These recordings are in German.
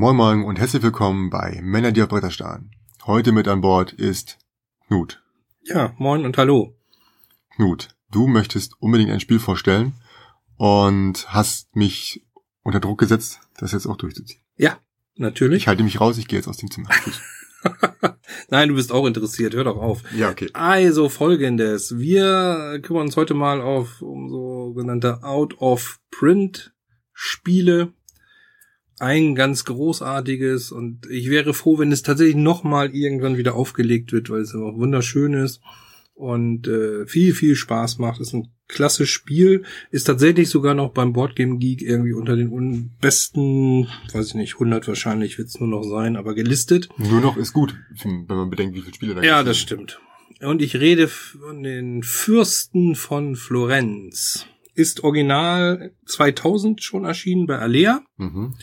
Moin Moin und herzlich willkommen bei Männer, die auf Bretter starren. Heute mit an Bord ist Knut. Ja, moin und hallo. Knut, du möchtest unbedingt ein Spiel vorstellen und hast mich unter Druck gesetzt, das jetzt auch durchzuziehen. Ja, natürlich. Ich halte mich raus, ich gehe jetzt aus dem Zimmer. Nein, du bist auch interessiert, hör doch auf. Ja, okay. Also folgendes. Wir kümmern uns heute mal auf um sogenannte Out-of-Print-Spiele. Ein ganz großartiges und ich wäre froh, wenn es tatsächlich nochmal irgendwann wieder aufgelegt wird, weil es einfach wunderschön ist und äh, viel, viel Spaß macht. Ist ein klasse Spiel, ist tatsächlich sogar noch beim Boardgame Geek irgendwie unter den besten, weiß ich nicht, 100 wahrscheinlich wird es nur noch sein, aber gelistet. Nur noch ist gut, wenn man bedenkt, wie viele Spiele da Ja, das stimmt. Und ich rede von den Fürsten von Florenz. Ist original 2000 schon erschienen bei Alea. Mhm.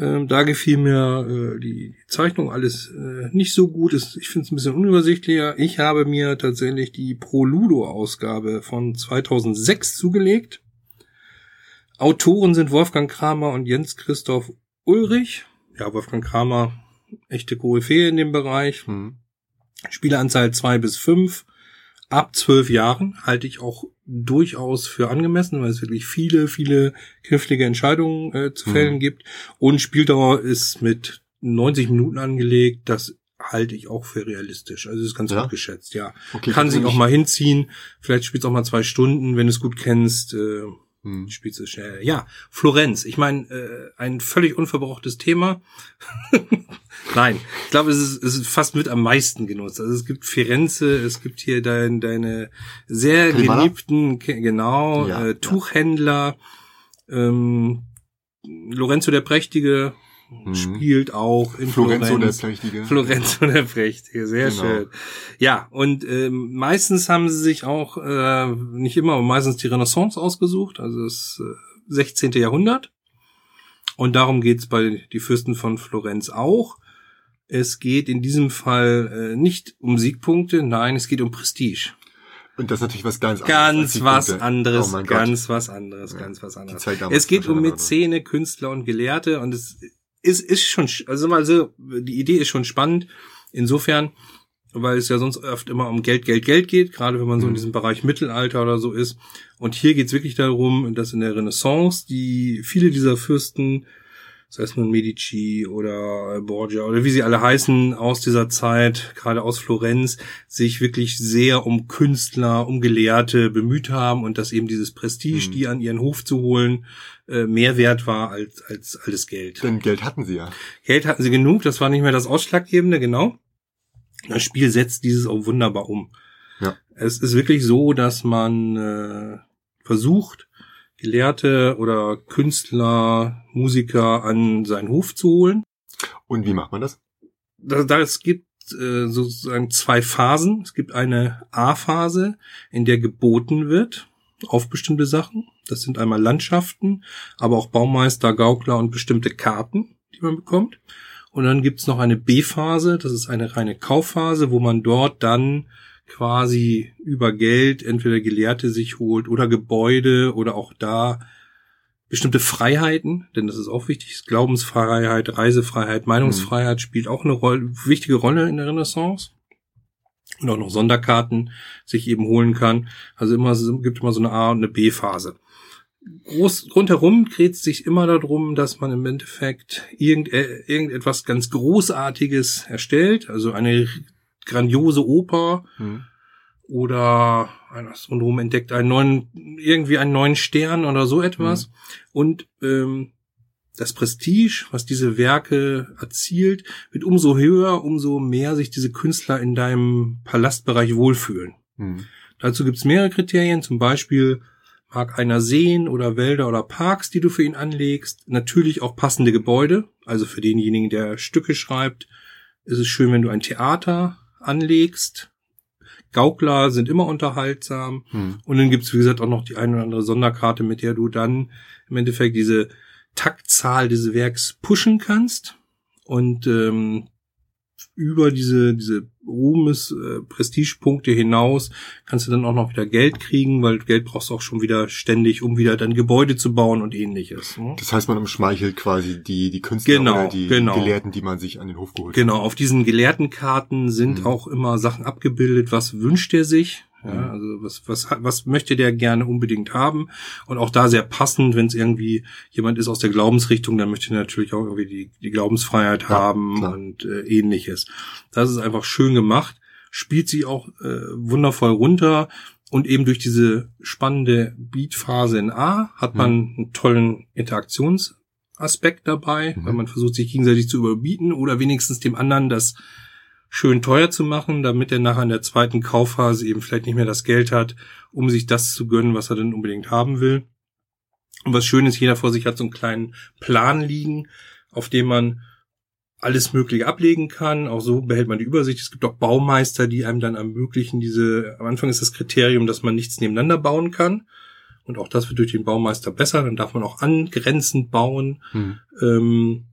Ähm, da gefiel mir äh, die Zeichnung alles äh, nicht so gut. Es, ich finde es ein bisschen unübersichtlicher. Ich habe mir tatsächlich die Proludo-Ausgabe von 2006 zugelegt. Autoren sind Wolfgang Kramer und Jens Christoph Ulrich. Ja, Wolfgang Kramer, echte Koryphäe in dem Bereich. Mhm. Spieleranzahl zwei bis fünf. Ab zwölf Jahren halte ich auch durchaus für angemessen, weil es wirklich viele, viele knifflige Entscheidungen äh, zu fällen Mhm. gibt. Und Spieldauer ist mit 90 Minuten angelegt. Das halte ich auch für realistisch. Also ist ganz Ja? gut geschätzt, ja. Okay, Kann sich ich- auch mal hinziehen. Vielleicht spielst auch mal zwei Stunden, wenn du es gut kennst. Äh, Mhm. spielst du schnell. Ja, Florenz. Ich meine, äh, ein völlig unverbrauchtes Thema. Nein, ich glaube, es ist, es ist fast mit am meisten genutzt. Also es gibt Firenze, es gibt hier dein, deine sehr Calimala? geliebten, genau, Ja, äh, ja. Tuchhändler. Ähm, Lorenzo der Prächtige Mhm. spielt auch in Florenzo der Florenz. Prächtige. Florenzo der Prächtige, sehr Genau. schön. Ja, und ähm, meistens haben sie sich auch, äh, nicht immer, aber meistens die Renaissance ausgesucht, also das äh, 16. Jahrhundert. Und darum geht's bei Die Fürsten von Florenz auch. Es geht in diesem Fall äh, nicht um Siegpunkte, nein, es geht um Prestige. Und das ist natürlich was ganz anderes. Ganz was anderes, Oh Gott. ganz was anderes, Ja. ganz was anderes. Es geht um Mäzene, Künstler und Gelehrte und es ist, ist schon, sch- also mal so, die Idee ist schon spannend. Insofern, weil es ja sonst oft immer um Geld, Geld, Geld geht, gerade wenn man so in Mhm. diesem Bereich Mittelalter oder so ist. Und hier geht's wirklich darum, dass in der Renaissance die viele dieser Fürsten, sei es nun Medici oder Borgia oder wie sie alle heißen, aus dieser Zeit, gerade aus Florenz, sich wirklich sehr um Künstler, um Gelehrte bemüht haben und dass eben dieses Prestige, Mhm. die an ihren Hof zu holen, äh, mehr wert war als, als alles Geld. Denn Geld hatten sie ja. Geld hatten sie genug, das war nicht mehr das Ausschlaggebende, genau. Das Spiel setzt dieses auch wunderbar um. Ja. Es ist wirklich so, dass man äh, versucht, Gelehrte oder Künstler, Musiker an seinen Hof zu holen. Und wie macht man das? Da, da es gibt äh, sozusagen zwei Phasen. Es gibt eine A-Phase, in der geboten wird auf bestimmte Sachen. Das sind einmal Landschaften, aber auch Baumeister, Gaukler und bestimmte Karten, die man bekommt. Und dann gibt's noch eine B-Phase, das ist eine reine Kaufphase, wo man dort dann quasi über Geld entweder Gelehrte sich holt oder Gebäude oder auch da bestimmte Freiheiten, denn das ist auch wichtig, Glaubensfreiheit, Reisefreiheit, Meinungsfreiheit spielt auch eine Rolle, wichtige Rolle in der Renaissance. Und auch noch Sonderkarten sich eben holen kann. Also immer, es gibt immer so eine A- und eine B-Phase. Groß, rundherum dreht es sich immer darum, dass man im Endeffekt irgend, irgendetwas ganz Großartiges erstellt, also eine grandiose Oper, Hm. oder ist rundherum entdeckt einen neuen, irgendwie einen neuen Stern oder so etwas. Und ähm, das Prestige, was diese Werke erzielt, wird umso höher, umso mehr sich diese Künstler in deinem Palastbereich wohlfühlen. Hm. Dazu gibt's mehrere Kriterien, zum Beispiel mag einer Seen oder Wälder oder Parks, die du für ihn anlegst. Natürlich auch passende Gebäude. Also für denjenigen, der Stücke schreibt, ist es schön, wenn du ein Theater anlegst. Gaukler sind immer unterhaltsam. Hm. Und dann gibt's wie gesagt, auch noch die eine oder andere Sonderkarte, mit der du dann im Endeffekt diese Taktzahl des Werks pushen kannst. Und ähm, über diese, diese Ruhmes, äh, Prestigepunkte hinaus kannst du dann auch noch wieder Geld kriegen, weil Geld brauchst du auch schon wieder ständig, um wieder dann Gebäude zu bauen und ähnliches. Ne? Das heißt, man umschmeichelt quasi die, die Künstler Genau, oder die genau. Gelehrten, die man sich an den Hof geholt Genau, auf diesen Gelehrtenkarten sind Mhm. auch immer Sachen abgebildet, was wünscht er sich. Ja, Mhm. also was, was, was möchte der gerne unbedingt haben? Und auch da sehr passend, wenn es irgendwie jemand ist aus der Glaubensrichtung, dann möchte er natürlich auch irgendwie die, die Glaubensfreiheit Ja, haben klar. und äh, ähnliches. Das ist einfach schön gemacht, spielt sie auch äh, wundervoll runter und eben durch diese spannende Beatphase in A hat man einen tollen Interaktionsaspekt dabei, Mhm. weil man versucht sich gegenseitig zu überbieten oder wenigstens dem anderen das schön teuer zu machen, damit er nachher in der zweiten Kaufphase eben vielleicht nicht mehr das Geld hat, um sich das zu gönnen, was er denn unbedingt haben will. Und was schön ist, jeder vor sich hat so einen kleinen Plan liegen, auf dem man alles Mögliche ablegen kann. Auch so behält man die Übersicht. Es gibt auch Baumeister, die einem dann ermöglichen, diese, am Anfang ist das Kriterium, dass man nichts nebeneinander bauen kann. Und auch das wird durch den Baumeister besser. Dann darf man auch angrenzend bauen Hm. ähm,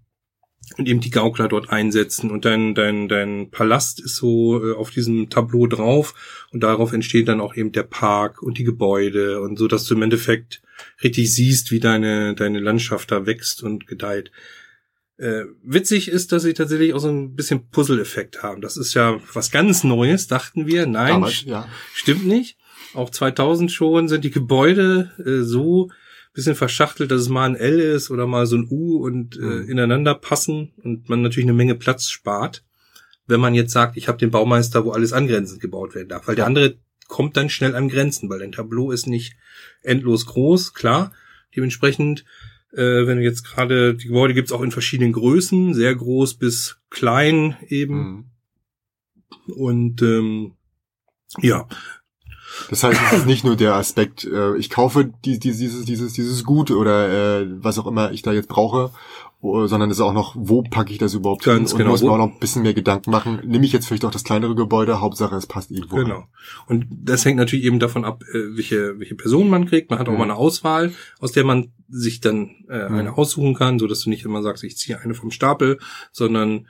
und eben die Gaukler dort einsetzen und dein dein dein Palast ist so äh, auf diesem Tableau drauf und darauf entsteht dann auch eben der Park und die Gebäude und so dass du im Endeffekt richtig siehst wie deine deine Landschaft da wächst und gedeiht äh, witzig ist, dass sie tatsächlich auch so ein bisschen Puzzle-Effekt haben. Das ist ja was ganz Neues, dachten wir. Nein, Damals, ja. Stimmt nicht. Auch 2000 schon sind die Gebäude äh, so bisschen verschachtelt, dass es mal ein L ist oder mal so ein U und äh, Mhm. ineinander passen und man natürlich eine Menge Platz spart, wenn man jetzt sagt, ich habe den Baumeister, wo alles angrenzend gebaut werden darf. Weil der andere kommt dann schnell an Grenzen, weil dein Tableau ist nicht endlos groß, klar. Dementsprechend, äh, wenn du jetzt gerade, die Gebäude gibt's auch in verschiedenen Größen, sehr groß bis klein eben. Hm. Und ähm, ja, Das heißt, es ist nicht nur der Aspekt, äh, ich kaufe die, die, dieses, dieses, dieses Gut oder äh, was auch immer ich da jetzt brauche, oh, sondern es ist auch noch, wo packe ich das überhaupt Ganz hin? Und genau, muss man auch noch ein bisschen mehr Gedanken machen. Nehme ich jetzt vielleicht auch das kleinere Gebäude, Hauptsache es passt irgendwo. Genau. Und das hängt natürlich eben davon ab, äh, welche, welche Personen man kriegt. Man hat auch Mhm. mal eine Auswahl, aus der man sich dann äh, Mhm. eine aussuchen kann, so dass du nicht immer sagst, ich ziehe eine vom Stapel, sondern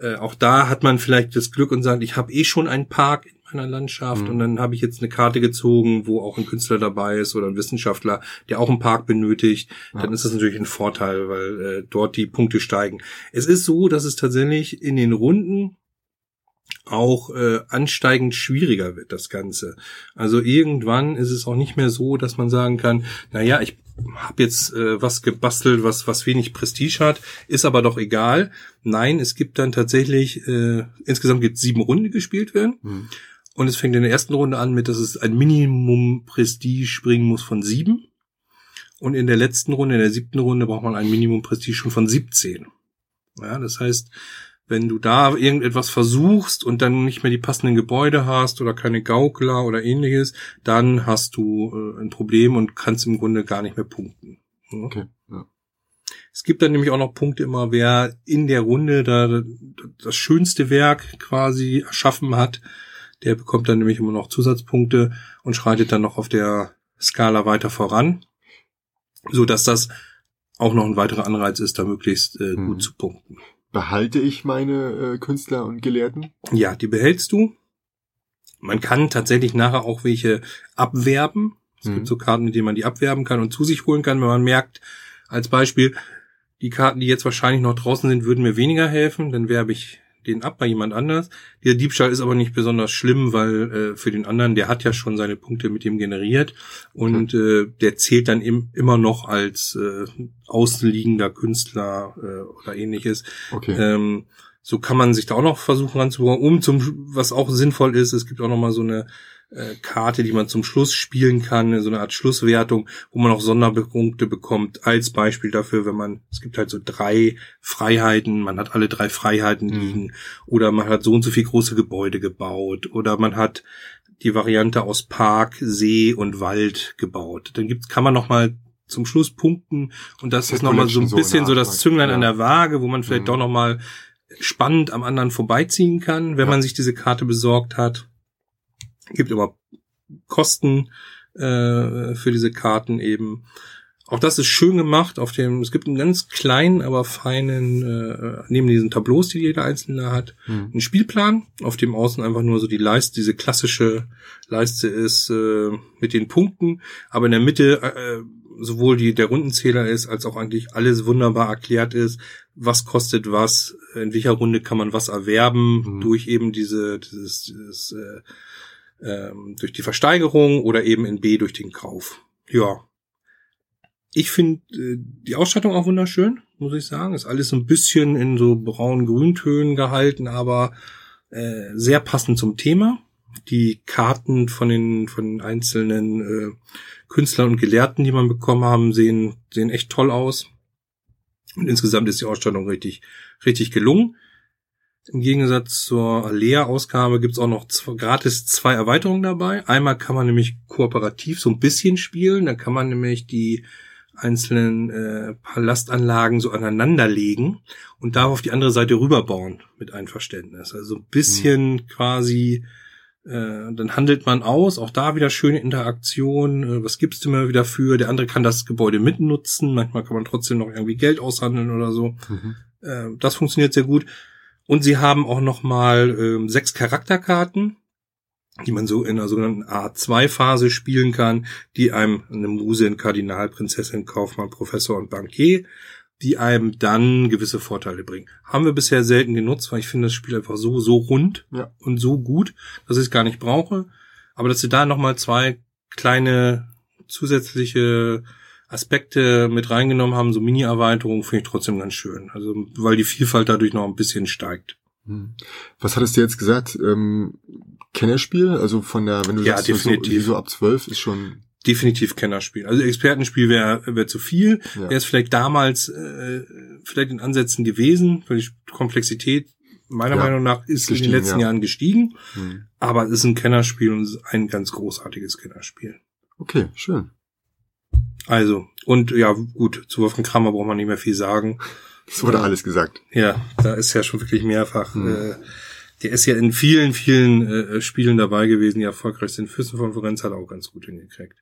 äh, auch da hat man vielleicht das Glück und sagt, ich habe eh schon einen Park in meiner Landschaft Mhm. und dann habe ich jetzt eine Karte gezogen, wo auch ein Künstler dabei ist oder ein Wissenschaftler, der auch einen Park benötigt. Dann Ja. ist das natürlich ein Vorteil, weil äh, dort die Punkte steigen. Es ist so, dass es tatsächlich in den Runden auch äh, ansteigend schwieriger wird, das Ganze. Also irgendwann ist es auch nicht mehr so, dass man sagen kann, na ja, ich habe jetzt äh, was gebastelt, was was wenig Prestige hat, ist aber doch egal. Nein, es gibt dann tatsächlich äh, insgesamt gibt sieben Runden, die gespielt werden. Hm. Und es fängt in der ersten Runde an mit, dass es ein Minimum Prestige bringen muss von sieben. Und in der letzten Runde, in der siebten Runde, braucht man ein Minimum Prestige schon von 17. Ja, das heißt, wenn du da irgendetwas versuchst und dann nicht mehr die passenden Gebäude hast oder keine Gaukler oder ähnliches, dann hast du äh, ein Problem und kannst im Grunde gar nicht mehr punkten. Ja. Okay. Ja. Es gibt dann nämlich auch noch Punkte immer, wer in der Runde da das schönste Werk quasi erschaffen hat, der bekommt dann nämlich immer noch Zusatzpunkte und schreitet dann noch auf der Skala weiter voran, so dass das auch noch ein weiterer Anreiz ist, da möglichst äh, Mhm. gut zu punkten. Behalte ich meine äh, Künstler und Gelehrten? Ja, die behältst du. Man kann tatsächlich nachher auch welche abwerben. Es Mhm. gibt so Karten, mit denen man die abwerben kann und zu sich holen kann, wenn man merkt, als Beispiel, die Karten, die jetzt wahrscheinlich noch draußen sind, würden mir weniger helfen, dann werbe ich den ab bei jemand anders. Dieser Diebstahl ist aber nicht besonders schlimm, weil äh, für den anderen, der hat ja schon seine Punkte mit dem generiert und äh, der zählt dann im, immer noch als äh, außenliegender Künstler äh, oder ähnliches. Okay. Ähm, so kann man sich da auch noch versuchen ranzubauen, um zum, was auch sinnvoll ist, es gibt auch noch mal so eine äh, Karte, die man zum Schluss spielen kann, so eine Art Schlusswertung, wo man auch Sonderpunkte bekommt, als Beispiel dafür, wenn man, es gibt halt so drei Freiheiten, man hat alle drei Freiheiten Mhm. liegen, oder man hat so und so viel große Gebäude gebaut, oder man hat die Variante aus Park, See und Wald gebaut. Dann gibt's, kann man noch mal zum Schluss punkten und das Set ist noch mal so ein so bisschen so Art, das Zünglein ja. an der Waage, wo man vielleicht Mhm. doch noch mal spannend am anderen vorbeiziehen kann, wenn Ja. man sich diese Karte besorgt hat. Gibt immer Kosten äh, für diese Karten eben. Auch das ist schön gemacht. Auf dem, es gibt einen ganz kleinen, aber feinen, äh, neben diesen Tableaus, die jeder einzelne hat, Hm. einen Spielplan, auf dem außen einfach nur so die Leiste, diese klassische Leiste ist äh, mit den Punkten, aber in der Mitte äh, sowohl die der Rundenzähler ist, als auch eigentlich alles wunderbar erklärt ist, was kostet was, in welcher Runde kann man was erwerben Mhm. durch eben diese dieses, dieses äh, ähm, durch die Versteigerung oder eben in B durch den Kauf. Ja. Ich finde äh, die Ausstattung auch wunderschön, muss ich sagen. Ist alles so ein bisschen in so braun-grüntönen gehalten, aber äh, sehr passend zum Thema. Die Karten von den von den einzelnen äh, Künstlern und Gelehrten, die man bekommen haben, sehen sehen echt toll aus. Und insgesamt ist die Ausstattung richtig richtig gelungen. Im Gegensatz zur Alea-Ausgabe gibt's auch noch zwei, gratis zwei Erweiterungen dabei. Einmal kann man nämlich kooperativ so ein bisschen spielen. Da kann man nämlich die einzelnen äh, Palastanlagen so aneinander legen und darf auf die andere Seite rüberbauen mit Einverständnis. Also ein bisschen quasi, äh, dann handelt man aus, auch da wieder schöne Interaktion. Äh, was gibst du mir wieder für? Der andere kann das Gebäude mitnutzen. Manchmal kann man trotzdem noch irgendwie Geld aushandeln oder so. Mhm. Äh, das funktioniert sehr gut. Und sie haben auch noch mal ähm, sechs Charakterkarten, die man so in einer sogenannten A2-Phase spielen kann, die einem eine Muse, ein Kardinal, Prinzessin, Kaufmann, Professor und Bankier, die einem dann gewisse Vorteile bringen. Haben wir bisher selten genutzt, weil ich finde das Spiel einfach so, so rund Ja. und so gut, dass ich es gar nicht brauche. Aber dass sie da noch mal zwei kleine zusätzliche Aspekte mit reingenommen haben, so Mini-Erweiterungen, finde ich trotzdem ganz schön. Also, weil die Vielfalt dadurch noch ein bisschen steigt. Hm. Was hattest du jetzt gesagt? Ähm, Kennerspiel? Also von der, wenn du Ja, sagst, so, definitiv. so ab 12 ist schon, Definitiv Kennerspiel. Also Expertenspiel wäre wär zu viel. ja. Wäre es vielleicht damals äh, vielleicht in Ansätzen gewesen, weil die Komplexität meiner Ja, Meinung nach ist in gestiegen, den letzten ja. Jahren gestiegen. Hm. Aber es ist ein Kennerspiel und es ist ein ganz großartiges Kennerspiel. Okay, schön. Also, und ja, gut, zu Wolfgang Kramer braucht man nicht mehr viel sagen. Es wurde Ja. alles gesagt. Ja, da ist ja schon wirklich mehrfach. Hm. Äh, der ist ja in vielen, vielen äh, Spielen dabei gewesen, die erfolgreich sind. Fürstenkonferenz hat er auch ganz gut hingekriegt.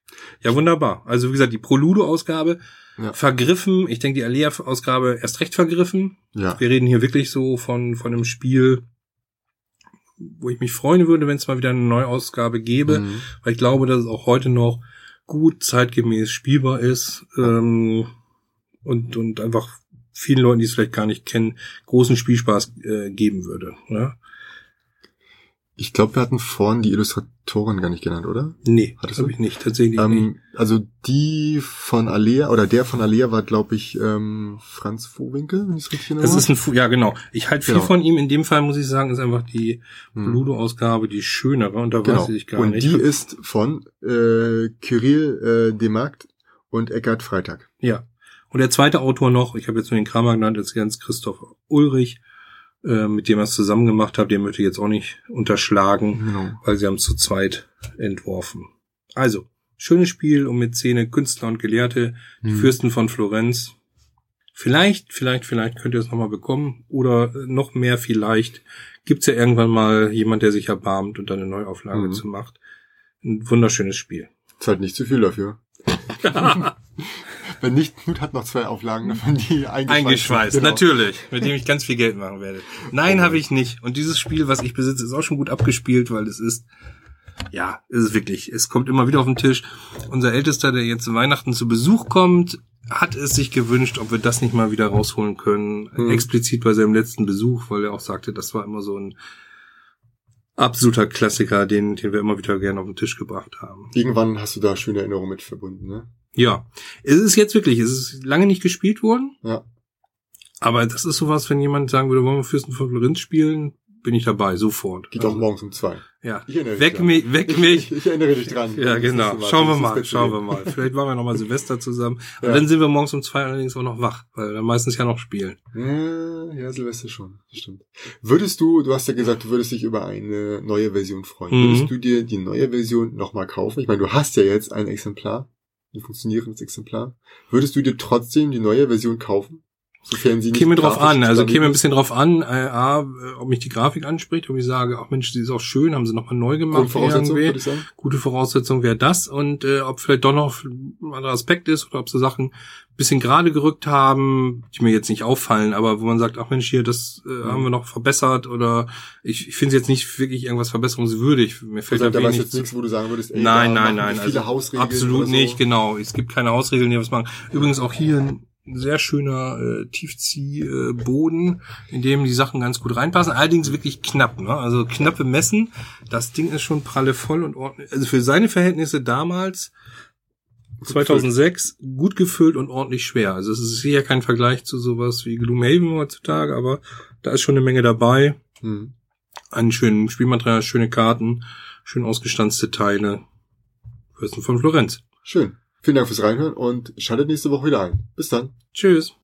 Ja, wunderbar. Also wie gesagt, die Proludo-Ausgabe Ja. vergriffen. Ich denke, die Alea-Ausgabe erst recht vergriffen. Ja. Wir reden hier wirklich so von, von einem Spiel, wo ich mich freuen würde, wenn es mal wieder eine Neuausgabe gäbe, Mhm. weil ich glaube, dass es auch heute noch gut zeitgemäß spielbar ist ähm, und, und einfach vielen Leuten, die es vielleicht gar nicht kennen, großen Spielspaß äh, geben würde. Ne? Ich glaube, wir hatten vorhin die Illustratorin gar nicht genannt, oder? Nee, Hattest habe du? ich nicht, tatsächlich nicht. Ähm, also die von Alea, oder der von Alea war, glaube ich, ähm, Franz Vohwinkel, wenn ich es richtig Das erinnere. ist ein, Fu- ja genau. Ich halte viel Genau. von ihm. In dem Fall muss ich sagen, ist einfach die Hm. Ludo-Ausgabe die schönere und da Genau. weiß ich gar Und nicht. die ist von äh, Kirill äh, Demarkt und Eckhard Freitag. Ja. Und der zweite Autor noch, ich habe jetzt nur den Kramer genannt, ist Jens Christoph Ulrich, äh, mit dem er es zusammen gemacht hat. Den möchte ich jetzt auch nicht unterschlagen, Genau. weil sie haben es zu zweit entworfen. Also, schönes Spiel um Mäzene, Künstler und Gelehrte, die Hm. Fürsten von Florenz. Vielleicht, vielleicht, vielleicht könnt ihr es nochmal bekommen. Oder noch mehr vielleicht gibt's ja irgendwann mal jemand, der sich erbarmt und dann eine Neuauflage Mhm. zu macht. Ein wunderschönes Spiel. Ist halt nicht zu viel dafür. Wenn nicht, Knut hat noch zwei Auflagen davon, die eingeschweißt, Eingeschweißt. Genau. natürlich, mit dem ich ganz viel Geld machen werde. Nein, habe ich nicht. Und dieses Spiel, was ich besitze, ist auch schon gut abgespielt, weil es ist, ja, es ist wirklich, es kommt immer wieder auf den Tisch. Unser Ältester, der jetzt zu Weihnachten zu Besuch kommt, hat es sich gewünscht, ob wir das nicht mal wieder rausholen können. Hm. Explizit bei seinem letzten Besuch, weil er auch sagte, das war immer so ein absoluter Klassiker, den, den wir immer wieder gerne auf den Tisch gebracht haben. Irgendwann hast du da schöne Erinnerungen mit verbunden, ne? Ja, es ist jetzt wirklich, es ist lange nicht gespielt worden. Ja. Aber das ist sowas, wenn jemand sagen würde, wollen wir Fürsten von Florenz spielen, bin ich dabei, sofort. Geht auch morgens um zwei. Ja. Dran. mich, weg Ich, mich. ich, ich erinnere dich dran. Ja, genau. Schauen wir mal, schauen wir mal. Vielleicht machen wir nochmal Silvester zusammen. Und Ja. dann sind wir morgens um zwei allerdings auch noch wach, weil wir meistens ja noch spielen. Ja, Silvester schon. Das stimmt. Würdest du, du hast ja gesagt, du würdest dich über eine neue Version freuen. Mhm. Würdest du dir die neue Version nochmal kaufen? Ich meine, du hast ja jetzt ein Exemplar, ein funktionierendes Exemplar. Würdest du dir trotzdem die neue Version kaufen? Sofern sie nicht Käme drauf an, also käme ein bisschen drauf an, äh, A, ob mich die Grafik anspricht, ob ich sage, ach Mensch, die ist auch schön, haben sie nochmal neu gemacht. Grundvoraussetzung, irgendwie. würde ich sagen. Gute Voraussetzung wäre das und äh, ob vielleicht doch noch ein anderer Aspekt ist oder ob sie Sachen ein bisschen gerade gerückt haben, die mir jetzt nicht auffallen, aber wo man sagt, ach Mensch, hier, das äh, haben wir noch verbessert oder ich, ich finde es jetzt nicht wirklich irgendwas verbesserungswürdig. Mir fällt Also, da wenig jetzt nichts, wo du sagen würdest, ey, Nein, nein, nein. Also absolut so. nicht, genau. Es gibt keine Hausregeln, die was machen. Übrigens auch hier ein sehr schöner äh, Tiefziehboden, äh, in dem die Sachen ganz gut reinpassen. Allerdings wirklich knapp, ne? Also knappe Messen. Das Ding ist schon pralle voll und ordentlich. Also für seine Verhältnisse damals 2006 gut gefüllt und ordentlich schwer. Also es ist sicher kein Vergleich zu sowas wie Gloomhaven heutzutage, aber da ist schon eine Menge dabei. Hm. An schönen Spielmaterial, schöne Karten, schön ausgestanzte Teile. Fürsten von Florenz. Schön. Vielen Dank fürs Reinhören und schaltet nächste Woche wieder ein. Bis dann. Tschüss.